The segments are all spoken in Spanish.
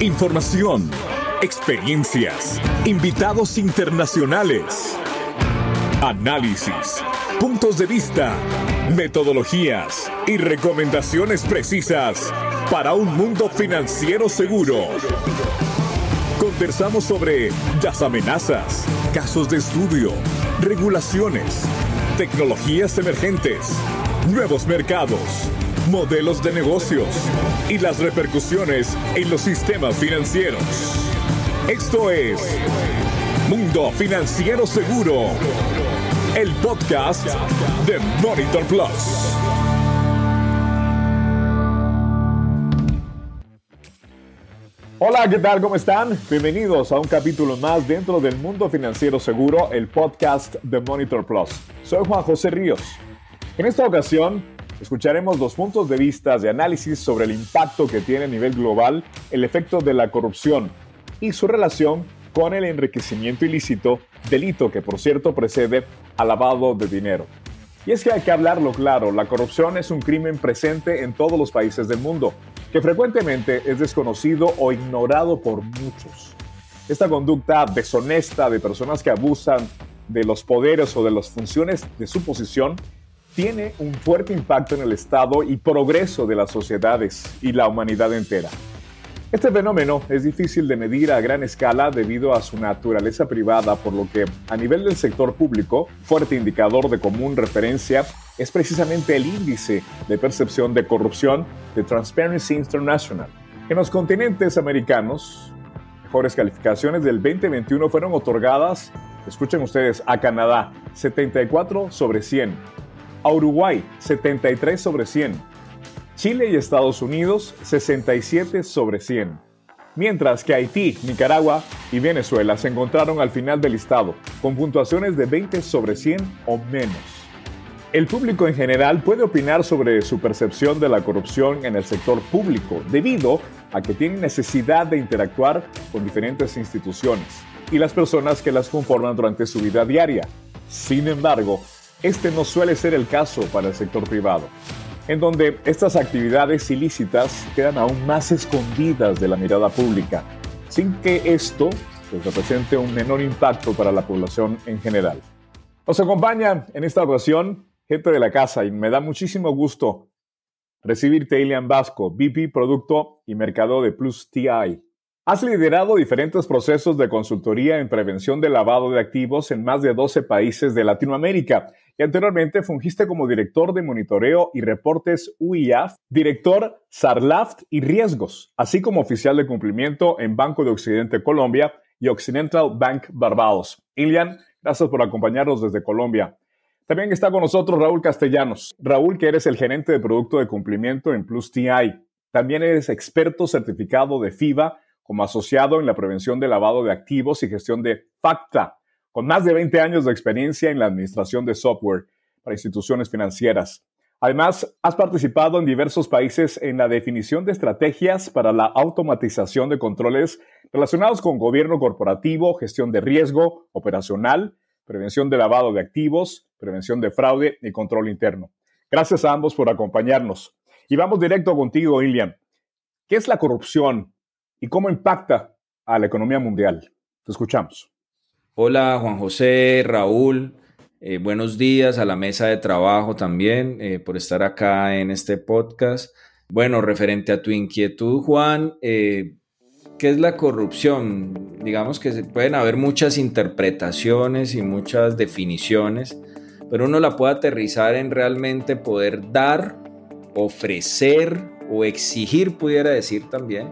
Información, experiencias, invitados internacionales, análisis, puntos de vista, metodologías y recomendaciones precisas para un mundo financiero seguro. Conversamos sobre las amenazas, casos de estudio, regulaciones, tecnologías emergentes, nuevos mercados, modelos de negocios y las repercusiones en los sistemas financieros. Esto es Mundo Financiero Seguro, el podcast de Monitor Plus. Hola, ¿qué tal? ¿Cómo están? Bienvenidos a un capítulo más dentro del Mundo Financiero Seguro, el podcast de Monitor Plus. Soy Juan José Ríos. En esta ocasión, escucharemos los puntos de vista de análisis sobre el impacto que tiene a nivel global el efecto de la corrupción y su relación con el enriquecimiento ilícito, delito que por cierto precede al lavado de dinero. Y es que hay que hablarlo claro, la corrupción es un crimen presente en todos los países del mundo, que frecuentemente es desconocido o ignorado por muchos. Esta conducta deshonesta de personas que abusan de los poderes o de las funciones de su posición tiene un fuerte impacto en el estado y progreso de las sociedades y la humanidad entera. Este fenómeno es difícil de medir a gran escala debido a su naturaleza privada, por lo que a nivel del sector público, fuerte indicador de común referencia es precisamente el índice de percepción de corrupción de Transparency International. En los continentes americanos, mejores calificaciones del 2021 fueron otorgadas, escuchen ustedes, a Canadá 74 sobre 100, a Uruguay 73 sobre 100, Chile y Estados Unidos 67 sobre 100, mientras que Haití, Nicaragua y Venezuela se encontraron al final del listado, con puntuaciones de 20 sobre 100 o menos. El público en general puede opinar sobre su percepción de la corrupción en el sector público, debido a que tiene necesidad de interactuar con diferentes instituciones y las personas que las conforman durante su vida diaria. Sin embargo, este no suele ser el caso para el sector privado en donde estas actividades ilícitas quedan aún más escondidas de la mirada pública, sin que esto pues, represente un menor impacto para la población en general. Nos acompaña en esta ocasión gente de la casa y me da muchísimo gusto recibirte, Ilian Vasco, VP Producto y Mercado de Plus TI. Has liderado diferentes procesos de consultoría en prevención de lavado de activos en más de 12 países de Latinoamérica y anteriormente fungiste como director de monitoreo y reportes UIAF, director SARLAFT y riesgos, así como oficial de cumplimiento en Banco de Occidente Colombia y Occidental Bank Barbados. Ilian, gracias por acompañarnos desde Colombia. También está con nosotros Raúl Castellanos. Raúl, que eres el gerente de producto de cumplimiento en Plus TI. También eres experto certificado de FIBA como asociado en la prevención de lavado de activos y gestión de FACTA, con más de 20 años de experiencia en la administración de software para instituciones financieras. Además, has participado en diversos países en la definición de estrategias para la automatización de controles relacionados con gobierno corporativo, gestión de riesgo operacional, prevención de lavado de activos, prevención de fraude y control interno. Gracias a ambos por acompañarnos. Y vamos directo contigo, Ilian. ¿Qué es la corrupción y cómo impacta a la economía mundial. Te escuchamos. Hola Juan José, Raúl, eh, buenos días a la mesa de trabajo también eh, por estar acá en este podcast. Bueno, referente a tu inquietud, Juan, eh, ¿qué es la corrupción? Digamos que pueden haber muchas interpretaciones y muchas definiciones, pero uno la puede aterrizar en realmente poder dar, ofrecer o exigir, pudiera decir también,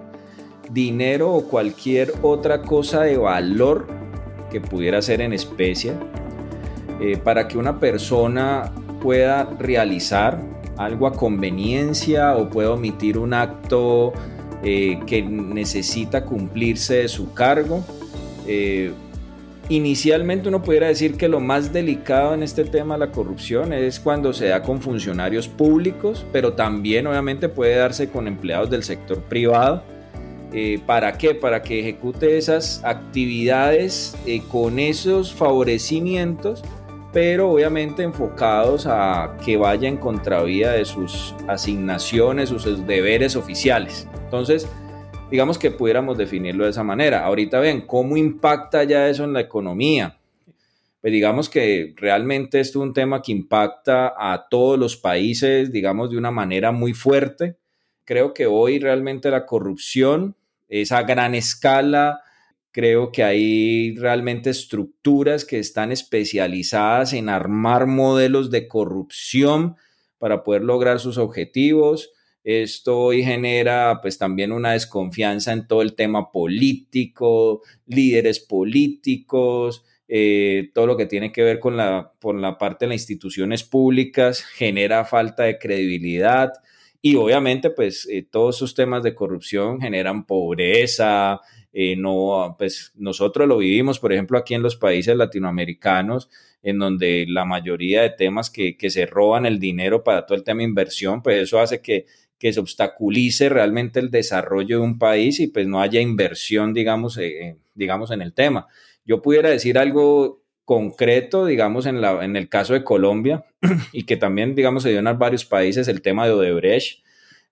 dinero o cualquier otra cosa de valor que pudiera ser en especie eh, para que una persona pueda realizar algo a conveniencia o pueda omitir un acto eh, que necesita cumplirse de su cargo. Eh, inicialmente uno pudiera decir que lo más delicado en este tema de la corrupción es cuando se da con funcionarios públicos, pero también obviamente puede darse con empleados del sector privado eh, ¿Para qué? Para que ejecute esas actividades eh, con esos favorecimientos, pero obviamente enfocados a que vaya en contravía de sus asignaciones, sus deberes oficiales. Entonces, digamos que pudiéramos definirlo de esa manera. Ahorita ven, ¿cómo impacta ya eso en la economía? Pues digamos que realmente esto es un tema que impacta a todos los países, digamos, de una manera muy fuerte. Creo que hoy realmente la corrupción es a gran escala, Creo que hay realmente estructuras que están especializadas en armar modelos de corrupción para poder lograr sus objetivos. Esto hoy genera pues también una desconfianza en todo el tema político, líderes políticos, eh, todo lo que tiene que ver con la, por la parte de las instituciones públicas, genera falta de credibilidad y obviamente pues eh, todos esos temas de corrupción generan pobreza, eh, no, pues nosotros lo vivimos, por ejemplo, aquí en los países latinoamericanos, en donde la mayoría de temas que, se roban el dinero para todo el tema de inversión, pues eso hace que, que se obstaculice realmente el desarrollo de un país y pues no haya inversión, digamos, eh, digamos en el tema. Yo pudiera decir algo concreto, digamos, en, la, en el caso de Colombia y que también, digamos, se dio en varios países el tema de Odebrecht,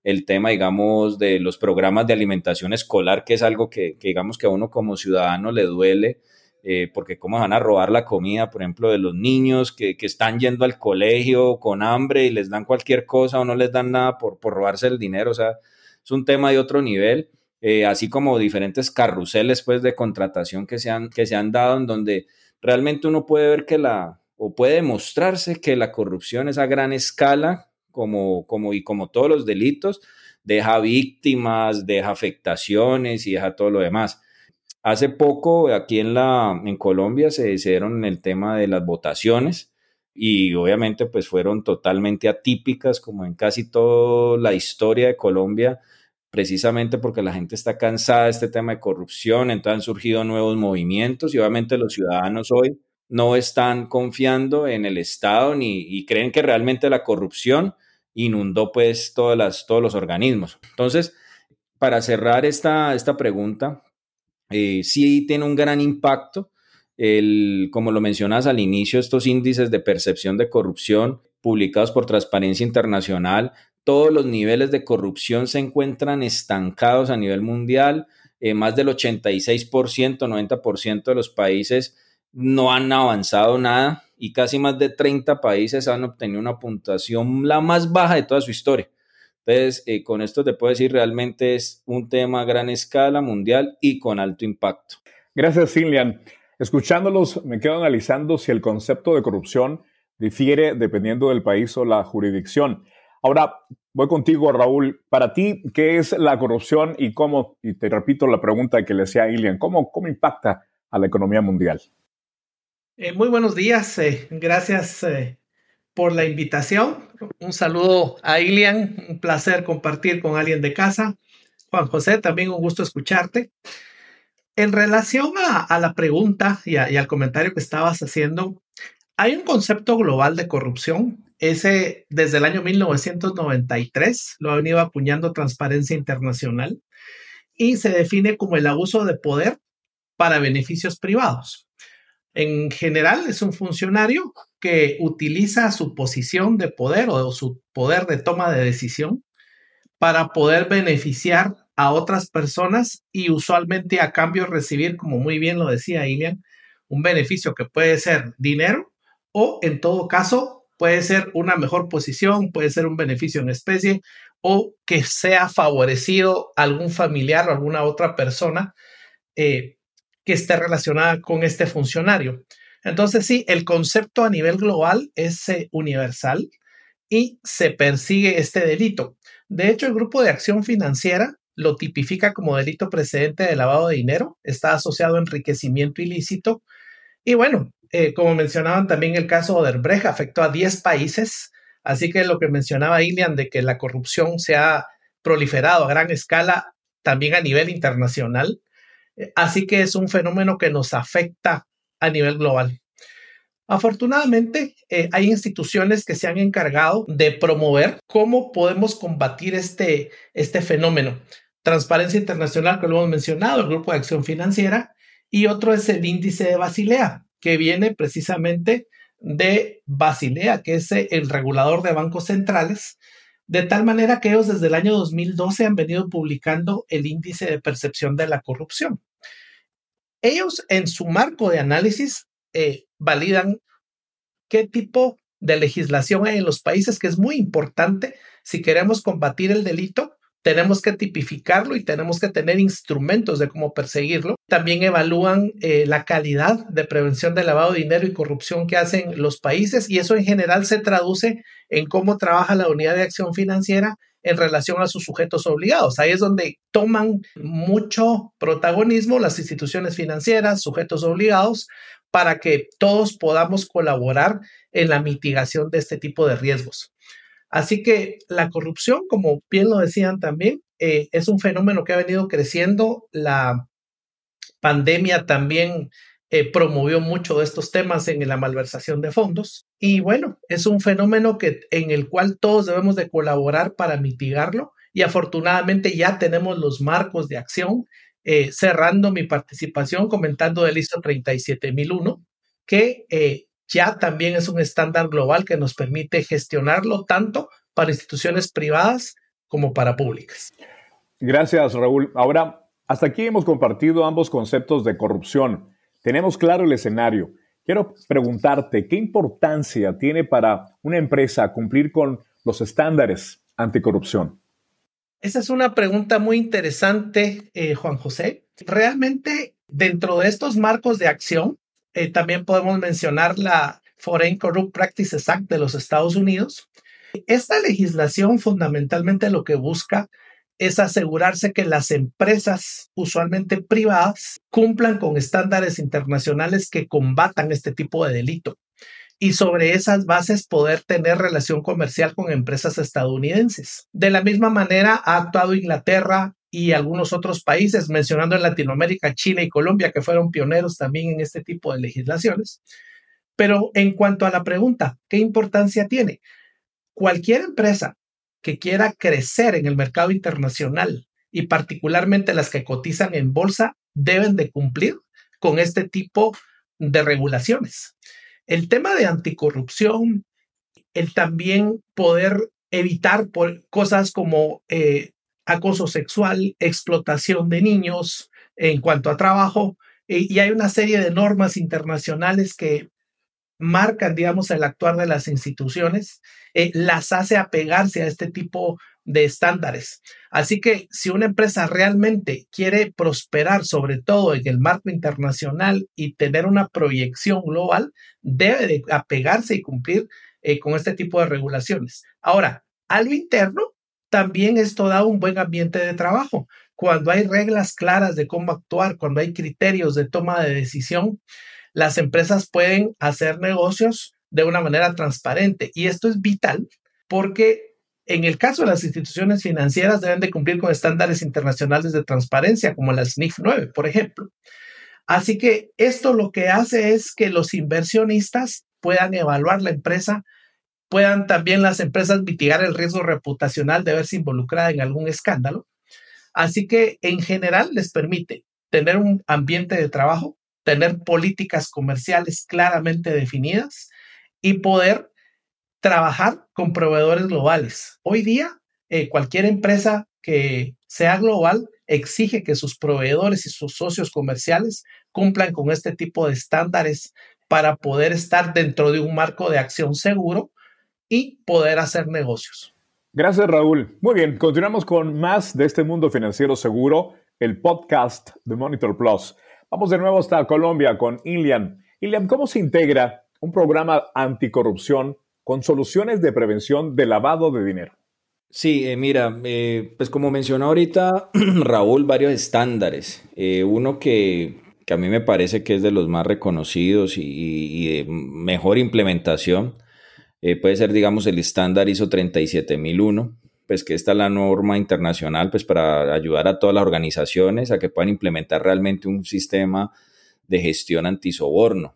el tema, digamos, de los programas de alimentación escolar, que es algo que, digamos, que a uno como ciudadano le duele, eh, porque cómo van a robar la comida, por ejemplo, de los niños que, están yendo al colegio con hambre y les dan cualquier cosa o no les dan nada por, por robarse el dinero, o sea, es un tema de otro nivel. Eh, así como diferentes carruseles pues, de contratación que se, han, que se han dado en donde realmente uno puede ver que la, o puede demostrarse que la corrupción es a gran escala como, como, y como todos los delitos, deja víctimas, deja afectaciones y deja todo lo demás. Hace poco aquí en, la, en Colombia se hicieron el tema de las votaciones y obviamente pues fueron totalmente atípicas como en casi toda la historia de Colombia, precisamente porque la gente está cansada de este tema de corrupción, entonces han surgido nuevos movimientos y obviamente los ciudadanos hoy no están confiando en el Estado ni y creen que realmente la corrupción inundó pues todas todos los organismos. Entonces, para cerrar esta, esta pregunta, eh, sí tiene un gran impacto, el, como lo mencionas al inicio, estos índices de percepción de corrupción publicados por Transparencia Internacional, todos los niveles de corrupción se encuentran estancados a nivel mundial, eh, más del 86%, 90% de los países no han avanzado nada y casi más de 30 países han obtenido una puntuación la más baja de toda su historia. Entonces, eh, con esto te puedo decir, realmente es un tema a gran escala mundial y con alto impacto. Gracias, Cinlian. Escuchándolos, me quedo analizando si el concepto de corrupción difiere dependiendo del país o la jurisdicción. Ahora, voy contigo, Raúl. Para ti, ¿qué es la corrupción y cómo, y te repito la pregunta que le hacía a Ilian, ¿cómo, cómo impacta a la economía mundial? Eh, muy buenos días, eh, gracias eh, por la invitación. Un saludo a Ilian, un placer compartir con alguien de casa. Juan José, también un gusto escucharte. En relación a, la pregunta y, y, al comentario que estabas haciendo, hay un concepto global de corrupción. Ese desde el año 1993 lo ha venido acuñando Transparencia Internacional y se define como el abuso de poder para beneficios privados. En general es un funcionario que utiliza su posición de poder o su poder de toma de decisión para poder beneficiar a otras personas y usualmente a cambio recibir, como muy bien lo decía Ilian, un beneficio que puede ser dinero o en todo caso puede ser una mejor posición, puede ser un beneficio en especie o que sea favorecido algún familiar o alguna otra persona eh, que esté relacionada con este funcionario. Entonces, sí, el concepto a nivel global es eh, universal y se persigue este delito. De hecho, el Grupo de Acción Financiera lo tipifica como delito precedente de lavado de dinero, está asociado a enriquecimiento ilícito. Y bueno, eh, como mencionaban también el caso de Odebrecht, afectó a 10 países, así que lo que mencionaba Ilian de que la corrupción se ha proliferado a gran escala también a nivel internacional, Así que es un fenómeno que nos afecta a nivel global. Afortunadamente, eh, hay instituciones que se han encargado de promover cómo podemos combatir este, este fenómeno. Transparencia Internacional, que lo hemos mencionado, el Grupo de Acción Financiera, y otro es el índice de Basilea, que viene precisamente de Basilea, que es el regulador de bancos centrales, De tal manera que ellos desde el año 2012 han venido publicando el índice de percepción de la corrupción. Ellos en su marco de análisis eh, validan qué tipo de legislación hay en los países, que es muy importante si queremos combatir el delito tenemos que tipificarlo y tenemos que tener instrumentos de cómo perseguirlo. También evalúan eh, la calidad de prevención de lavado de dinero y corrupción que hacen los países y eso en general se traduce en cómo trabaja la unidad de acción financiera en relación a sus sujetos obligados. Ahí es donde toman mucho protagonismo las instituciones financieras, sujetos obligados, para que todos podamos colaborar en la mitigación de este tipo de riesgos. Así que la corrupción, como bien lo decían también, eh, es un fenómeno que ha venido creciendo. La pandemia también eh, promovió mucho de estos temas en la malversación de fondos. Y bueno, es un fenómeno que, en el cual todos debemos de colaborar para mitigarlo. Y afortunadamente ya tenemos los marcos de acción. Eh, cerrando mi participación comentando del ISO 37001, que ya también es un estándar global que nos permite gestionarlo tanto para instituciones privadas como para públicas. Gracias, Raúl. Ahora, hasta aquí hemos compartido ambos conceptos de corrupción. Tenemos claro el escenario. Quiero preguntarte, ¿qué importancia tiene para una empresa cumplir con los estándares anticorrupción? Esa es una pregunta muy interesante, eh, Juan José. Realmente, dentro de estos marcos de acción, eh, también podemos mencionar la Foreign Corrupt Practices Act de los Estados Unidos. Esta legislación fundamentalmente lo que busca es asegurarse que las empresas, usualmente privadas, cumplan con estándares internacionales que combatan este tipo de delito y sobre esas bases poder tener relación comercial con empresas estadounidenses. De la misma manera ha actuado Inglaterra, y algunos otros países, mencionando en Latinoamérica, Chile y Colombia, que fueron pioneros también en este tipo de legislaciones. Pero en cuanto a la pregunta, ¿qué importancia tiene? Cualquier empresa que quiera crecer en el mercado internacional y particularmente las que cotizan en bolsa deben de cumplir con este tipo de regulaciones. El tema de anticorrupción, el también poder evitar por cosas como eh, acoso sexual, explotación de niños en cuanto a trabajo, eh, y hay una serie de normas internacionales que marcan, digamos, el actuar de las instituciones, eh, las hace apegarse a este tipo de estándares. Así que si una empresa realmente quiere prosperar, sobre todo en el marco internacional y tener una proyección global, debe de apegarse y cumplir eh, con este tipo de regulaciones. Ahora, a lo interno, también esto da un buen ambiente de trabajo. Cuando hay reglas claras de cómo actuar, cuando hay criterios de toma de decisión, las empresas pueden hacer negocios de una manera transparente. Y esto es vital porque en el caso de las instituciones financieras deben de cumplir con estándares internacionales de transparencia, como la SNIF 9, por ejemplo. Así que esto lo que hace es que los inversionistas puedan evaluar la empresa puedan también las empresas mitigar el riesgo reputacional de verse involucrada en algún escándalo. Así que en general les permite tener un ambiente de trabajo, tener políticas comerciales claramente definidas y poder trabajar con proveedores globales. Hoy día, eh, cualquier empresa que sea global exige que sus proveedores y sus socios comerciales cumplan con este tipo de estándares para poder estar dentro de un marco de acción seguro y poder hacer negocios. Gracias, Raúl. Muy bien, continuamos con más de este mundo financiero seguro, el podcast de Monitor Plus. Vamos de nuevo hasta Colombia con Ilian. Ilian, ¿cómo se integra un programa anticorrupción con soluciones de prevención de lavado de dinero? Sí, eh, mira, eh, pues como mencionó ahorita Raúl, varios estándares. Eh, uno que, a mí me parece que es de los más reconocidos y de mejor implementación eh, puede ser, digamos, el estándar ISO 37001, pues que esta es la norma internacional, pues para ayudar a todas las organizaciones a que puedan implementar realmente un sistema de gestión antisoborno.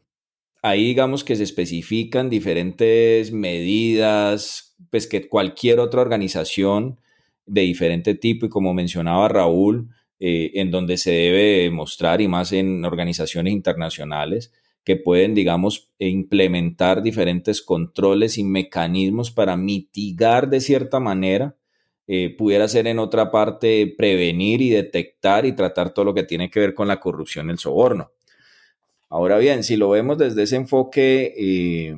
Ahí, digamos, que se especifican diferentes medidas, pues que cualquier otra organización de diferente tipo, y como mencionaba Raúl, eh, en donde se debe mostrar, y más en organizaciones internacionales, que pueden, digamos, implementar diferentes controles y mecanismos para mitigar de cierta manera eh, pudiera ser en otra parte prevenir y detectar y tratar todo lo que tiene que ver con la corrupción y el soborno. Ahora bien, si lo vemos desde ese enfoque eh,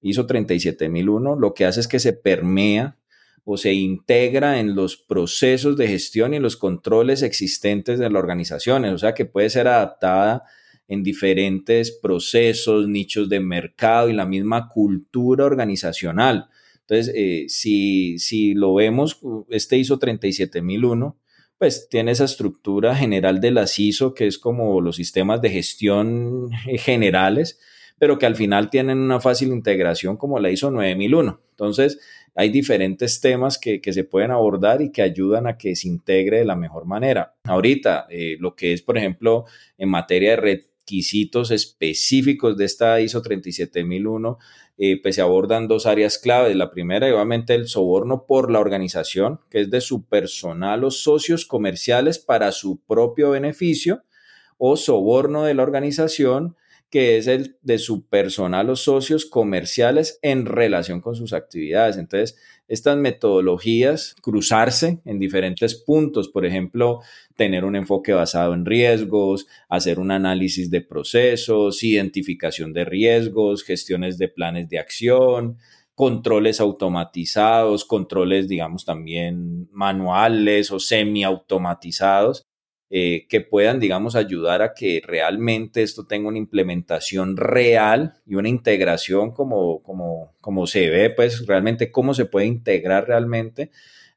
ISO 37001, lo que hace es que se permea o se integra en los procesos de gestión y los controles existentes de las organizaciones, o sea que puede ser adaptada en diferentes procesos, nichos de mercado y la misma cultura organizacional. Entonces, eh, si, si lo vemos, este ISO 37001, pues tiene esa estructura general de las ISO, que es como los sistemas de gestión generales, pero que al final tienen una fácil integración como la ISO 9001. Entonces, hay diferentes temas que, que, se pueden abordar y que ayudan a que se integre de la mejor manera. Ahorita, eh, lo que es, por ejemplo, en materia de requisitos específicos de esta ISO 37001, eh, pues se abordan dos áreas claves. La primera, obviamente, el soborno por la organización, que es de su personal o socios comerciales para su propio beneficio, o soborno de la organización que es el de su personal o socios comerciales en relación con sus actividades. Entonces, estas metodologías, cruzarse en diferentes puntos, por ejemplo, tener un enfoque basado en riesgos, hacer un análisis de procesos, identificación de riesgos, gestiones de planes de acción, controles automatizados, controles, digamos, también manuales o semi-automatizados eh, que puedan, digamos, ayudar a que realmente esto tenga una implementación real y una integración como, como, como se ve, pues realmente cómo se puede integrar realmente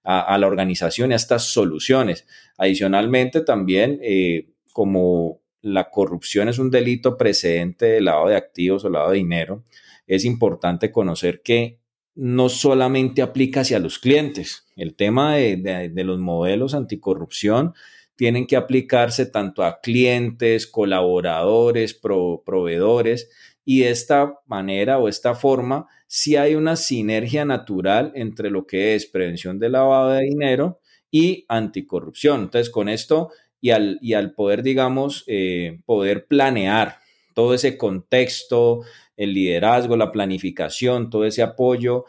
a, la organización y a estas soluciones. Adicionalmente, también, eh, como la corrupción es un delito precedente de lavado de activos o lavado de dinero, es importante conocer que no solamente aplica hacia los clientes. El tema de, de los modelos anticorrupción tienen que aplicarse tanto a clientes, colaboradores, proveedores, y de esta manera o esta forma, si hay una sinergia natural entre lo que es prevención de lavado de dinero y anticorrupción. Entonces, con esto y al, y al poder, digamos, eh, poder planear todo ese contexto, el liderazgo, la planificación, todo ese apoyo,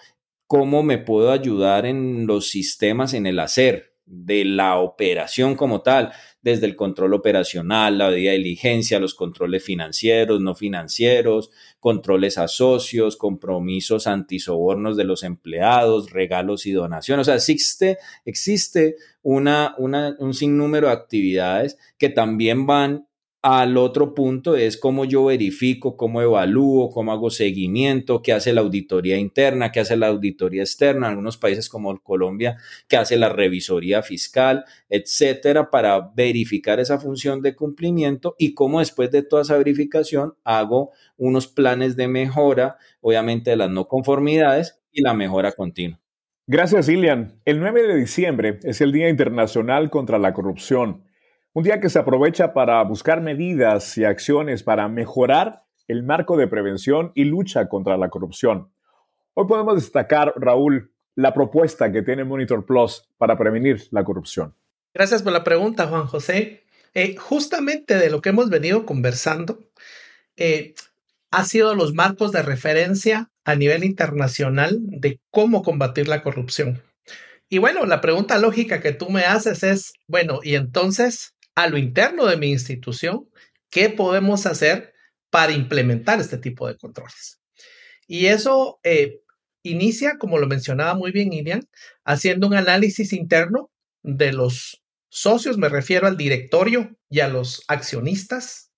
cómo me puedo ayudar en los sistemas, en el hacer, de la operación como tal, desde el control operacional, la debida diligencia, los controles financieros, no financieros, controles a socios, compromisos antisobornos de los empleados, regalos y donaciones. O sea, existe, existe una, una, un sinnúmero de actividades que también van al otro punto es cómo yo verifico, cómo evalúo, cómo hago seguimiento, qué hace la auditoría interna, qué hace la auditoría externa, en algunos países como Colombia, qué hace la revisoría fiscal, etcétera, para verificar esa función de cumplimiento y cómo después de toda esa verificación hago unos planes de mejora, obviamente de las no conformidades y la mejora continua. Gracias, Ilian. El 9 de diciembre es el Día Internacional contra la Corrupción. Un día que se aprovecha para buscar medidas y acciones para mejorar el marco de prevención y lucha contra la corrupción. Hoy podemos destacar, Raúl, la propuesta que tiene Monitor Plus para prevenir la corrupción. Gracias por la pregunta, Juan José. Eh, justamente de lo que hemos venido conversando eh, ha sido los marcos de referencia a nivel internacional de cómo combatir la corrupción. Y bueno, la pregunta lógica que tú me haces es, bueno, y entonces, a lo interno de mi institución, ¿qué podemos hacer para implementar este tipo de controles? Y eso eh, inicia, como lo mencionaba muy bien Irian, haciendo un análisis interno de los socios, me refiero al directorio y a los accionistas,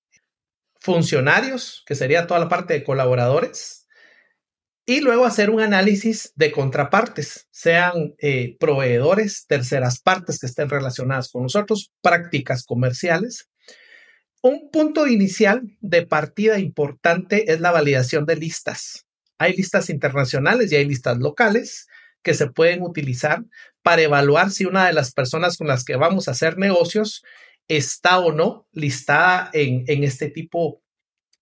funcionarios, que sería toda la parte de colaboradores, y luego hacer un análisis de contrapartes, sean eh, proveedores, terceras partes que estén relacionadas con nosotros, prácticas comerciales. Un punto inicial de partida importante es la validación de listas. Hay listas internacionales y hay listas locales que se pueden utilizar para evaluar si una de las personas con las que vamos a hacer negocios está o no listada en, en este tipo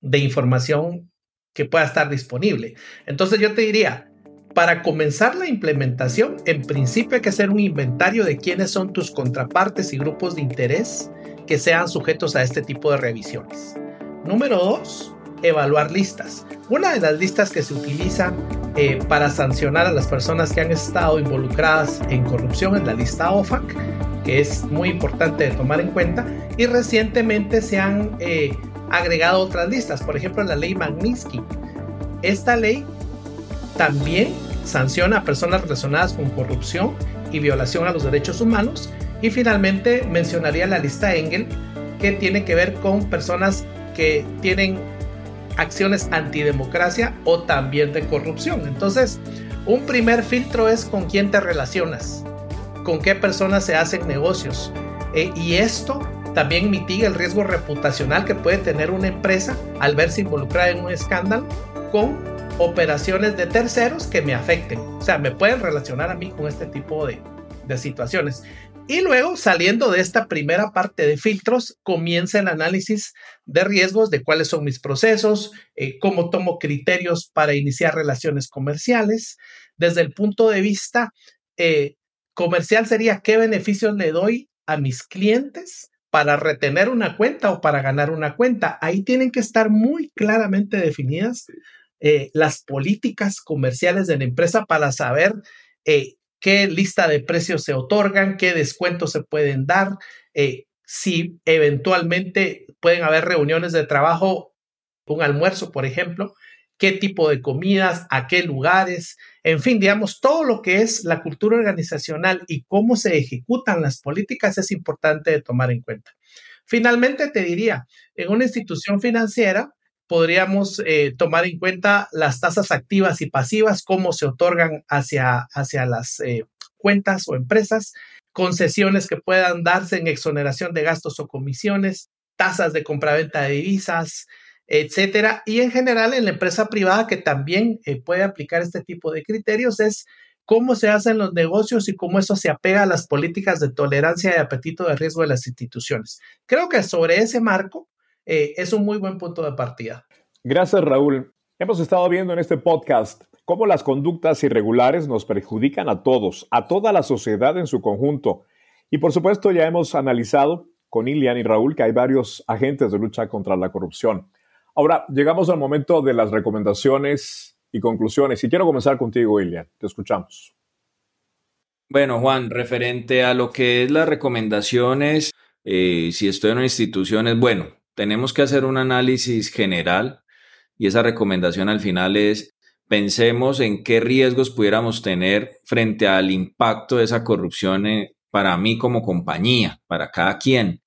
de información que pueda estar disponible. Entonces yo te diría, para comenzar la implementación, en principio hay que hacer un inventario de quiénes son tus contrapartes y grupos de interés que sean sujetos a este tipo de revisiones. Número dos, evaluar listas. Una de las listas que se utiliza eh, para sancionar a las personas que han estado involucradas en corrupción es la lista OFAC, que es muy importante de tomar en cuenta. Y recientemente se han eh, agregado otras listas, por ejemplo la ley Magnitsky. Esta ley también sanciona a personas relacionadas con corrupción y violación a los derechos humanos. Y finalmente mencionaría la lista Engel, que tiene que ver con personas que tienen acciones antidemocracia o también de corrupción. Entonces, un primer filtro es con quién te relacionas, con qué personas se hacen negocios. Eh, y esto también mitiga el riesgo reputacional que puede tener una empresa al verse involucrada en un escándalo con operaciones de terceros que me afecten. O sea, me pueden relacionar a mí con este tipo de, de situaciones. Y luego, saliendo de esta primera parte de filtros, comienza el análisis de riesgos de cuáles son mis procesos, eh, cómo tomo criterios para iniciar relaciones comerciales. Desde el punto de vista eh, comercial sería qué beneficios le doy a mis clientes para retener una cuenta o para ganar una cuenta. Ahí tienen que estar muy claramente definidas eh, las políticas comerciales de la empresa para saber qué lista de precios se otorgan, qué descuentos se pueden dar, eh, si eventualmente pueden haber reuniones de trabajo, un almuerzo, por ejemplo, qué tipo de comidas, a qué lugares, en fin, digamos, todo lo que es la cultura organizacional y cómo se ejecutan las políticas es importante de tomar en cuenta. Finalmente, te diría, en una institución financiera, podríamos eh, tomar en cuenta las tasas activas y pasivas, cómo se otorgan hacia, hacia las eh, cuentas o empresas, concesiones que puedan darse en exoneración de gastos o comisiones, tasas de compraventa de divisas, etcétera. Y en general en la empresa privada que también eh, puede aplicar este tipo de criterios es cómo se hacen los negocios y cómo eso se apega a las políticas de tolerancia y apetito de riesgo de las instituciones. Creo que sobre ese marco eh, es un muy buen punto de partida. Gracias, Raúl. Hemos estado viendo en este podcast cómo las conductas irregulares nos perjudican a todos, a toda la sociedad en su conjunto. Y por supuesto ya hemos analizado con Ilian y Raúl que hay varios agentes de lucha contra la corrupción. Ahora, llegamos al momento de las recomendaciones y conclusiones. Y quiero comenzar contigo, Ilian. Te escuchamos. Bueno, Juan, referente a lo que es las recomendaciones, eh, si estoy en una institución, es bueno, tenemos que hacer un análisis general y esa recomendación al final es pensemos en qué riesgos pudiéramos tener frente al impacto de esa corrupción eh, para mí como compañía, para cada quien,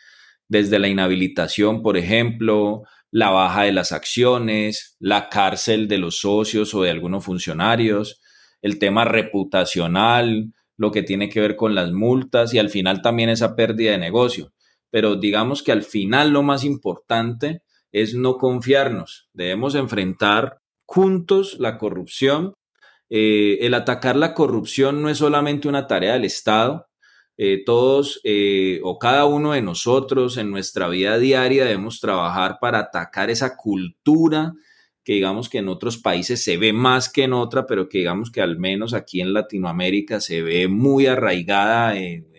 desde la inhabilitación, por ejemplo, la baja de las acciones, la cárcel de los socios o de algunos funcionarios, el tema reputacional, lo que tiene que ver con las multas y al final también esa pérdida de negocio pero digamos que al final lo más importante es no confiarnos. Debemos enfrentar juntos la corrupción. Eh, el atacar la corrupción no es solamente una tarea del Estado. Eh, todos eh, o cada uno de nosotros en nuestra vida diaria debemos trabajar para atacar esa cultura que digamos que en otros países se ve más que en otra, pero que digamos que al menos aquí en Latinoamérica se ve muy arraigada en,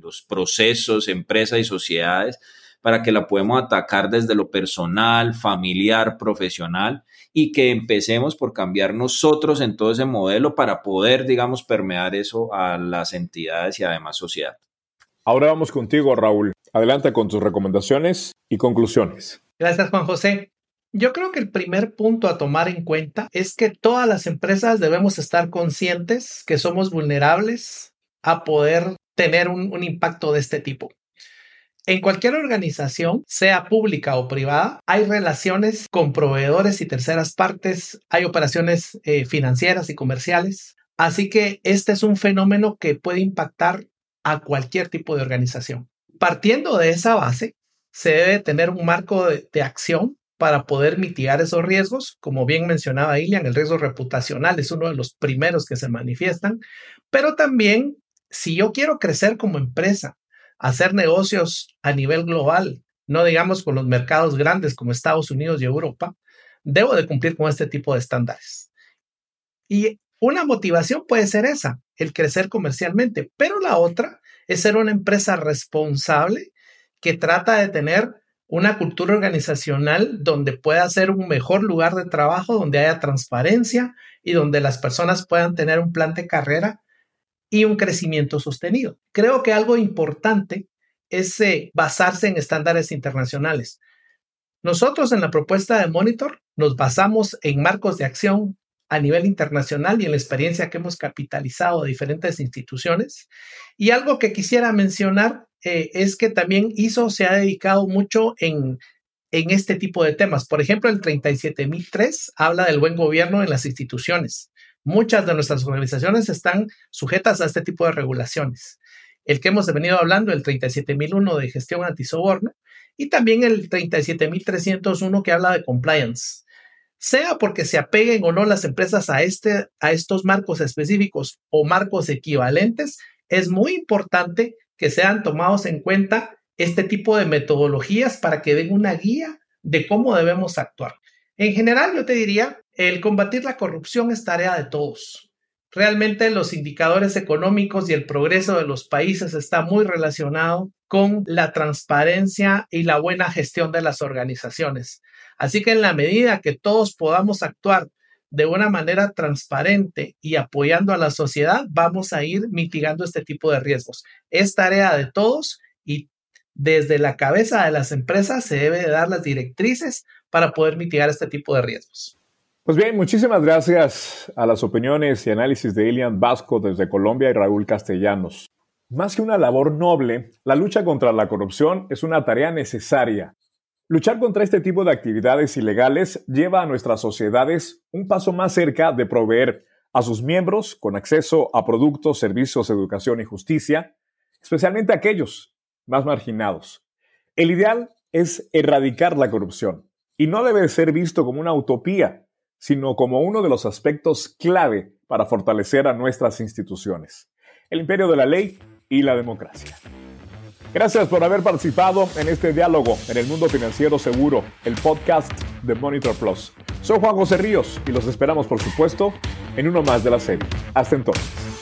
los procesos, empresas y sociedades, para que la podamos atacar desde lo personal, familiar, profesional y que empecemos por cambiar nosotros en todo ese modelo para poder, digamos, permear eso a las entidades y además sociedad. Ahora vamos contigo, Raúl. Adelante con tus recomendaciones y conclusiones. Gracias, Juan José. Yo creo que el primer punto a tomar en cuenta es que todas las empresas debemos estar conscientes que somos vulnerables a poder tener un, impacto de este tipo. En cualquier organización, sea pública o privada, hay relaciones con proveedores y terceras partes, hay operaciones eh, financieras y comerciales. Así que este es un fenómeno que puede impactar a cualquier tipo de organización. Partiendo de esa base, se debe tener un marco de acción para poder mitigar esos riesgos. Como bien mencionaba Ilian, el riesgo reputacional es uno de los primeros que se manifiestan, pero también si yo quiero crecer como empresa, hacer negocios a nivel global, no digamos con los mercados grandes como Estados Unidos y Europa, debo de cumplir con este tipo de estándares. Y una motivación puede ser esa, el crecer comercialmente, pero la otra es ser una empresa responsable que trata de tener una cultura organizacional donde pueda ser un mejor lugar de trabajo, donde haya transparencia y donde las personas puedan tener un plan de carrera y un crecimiento sostenido. Creo que algo importante es eh, basarse en estándares internacionales. Nosotros en la propuesta de Monitor nos basamos en marcos de acción a nivel internacional y en la experiencia que hemos capitalizado de diferentes instituciones. Y algo que quisiera mencionar eh, es que también ISO se ha dedicado mucho en, en este tipo de temas. Por ejemplo, el 37003 habla del buen gobierno en las instituciones. Muchas de nuestras organizaciones están sujetas a este tipo de regulaciones. El que hemos venido hablando, el 37001 de gestión antisoborno, y también el 37301 que habla de compliance. Sea porque se apeguen o no las empresas a, este, a estos marcos específicos o marcos equivalentes, es muy importante que sean tomados en cuenta este tipo de metodologías para que den una guía de cómo debemos actuar. En general, yo te diría, el combatir la corrupción es tarea de todos. Realmente los indicadores económicos y el progreso de los países está muy relacionado con la transparencia y la buena gestión de las organizaciones. Así que en la medida que todos podamos actuar de una manera transparente y apoyando a la sociedad, vamos a ir mitigando este tipo de riesgos. Es tarea de todos y desde la cabeza de las empresas se debe de dar las directrices para poder mitigar este tipo de riesgos. Pues bien, muchísimas gracias a las opiniones y análisis de Ilian Vasco desde Colombia y Raúl Castellanos. Más que una labor noble, la lucha contra la corrupción es una tarea necesaria. Luchar contra este tipo de actividades ilegales lleva a nuestras sociedades un paso más cerca de proveer a sus miembros con acceso a productos, servicios, educación y justicia, especialmente aquellos más marginados. El ideal es erradicar la corrupción y no debe ser visto como una utopía, sino como uno de los aspectos clave para fortalecer a nuestras instituciones, el imperio de la ley y la democracia. Gracias por haber participado en este diálogo en el mundo financiero seguro, el podcast de Monitor Plus. Soy Juan José Ríos y los esperamos, por supuesto, en uno más de la serie. Hasta entonces.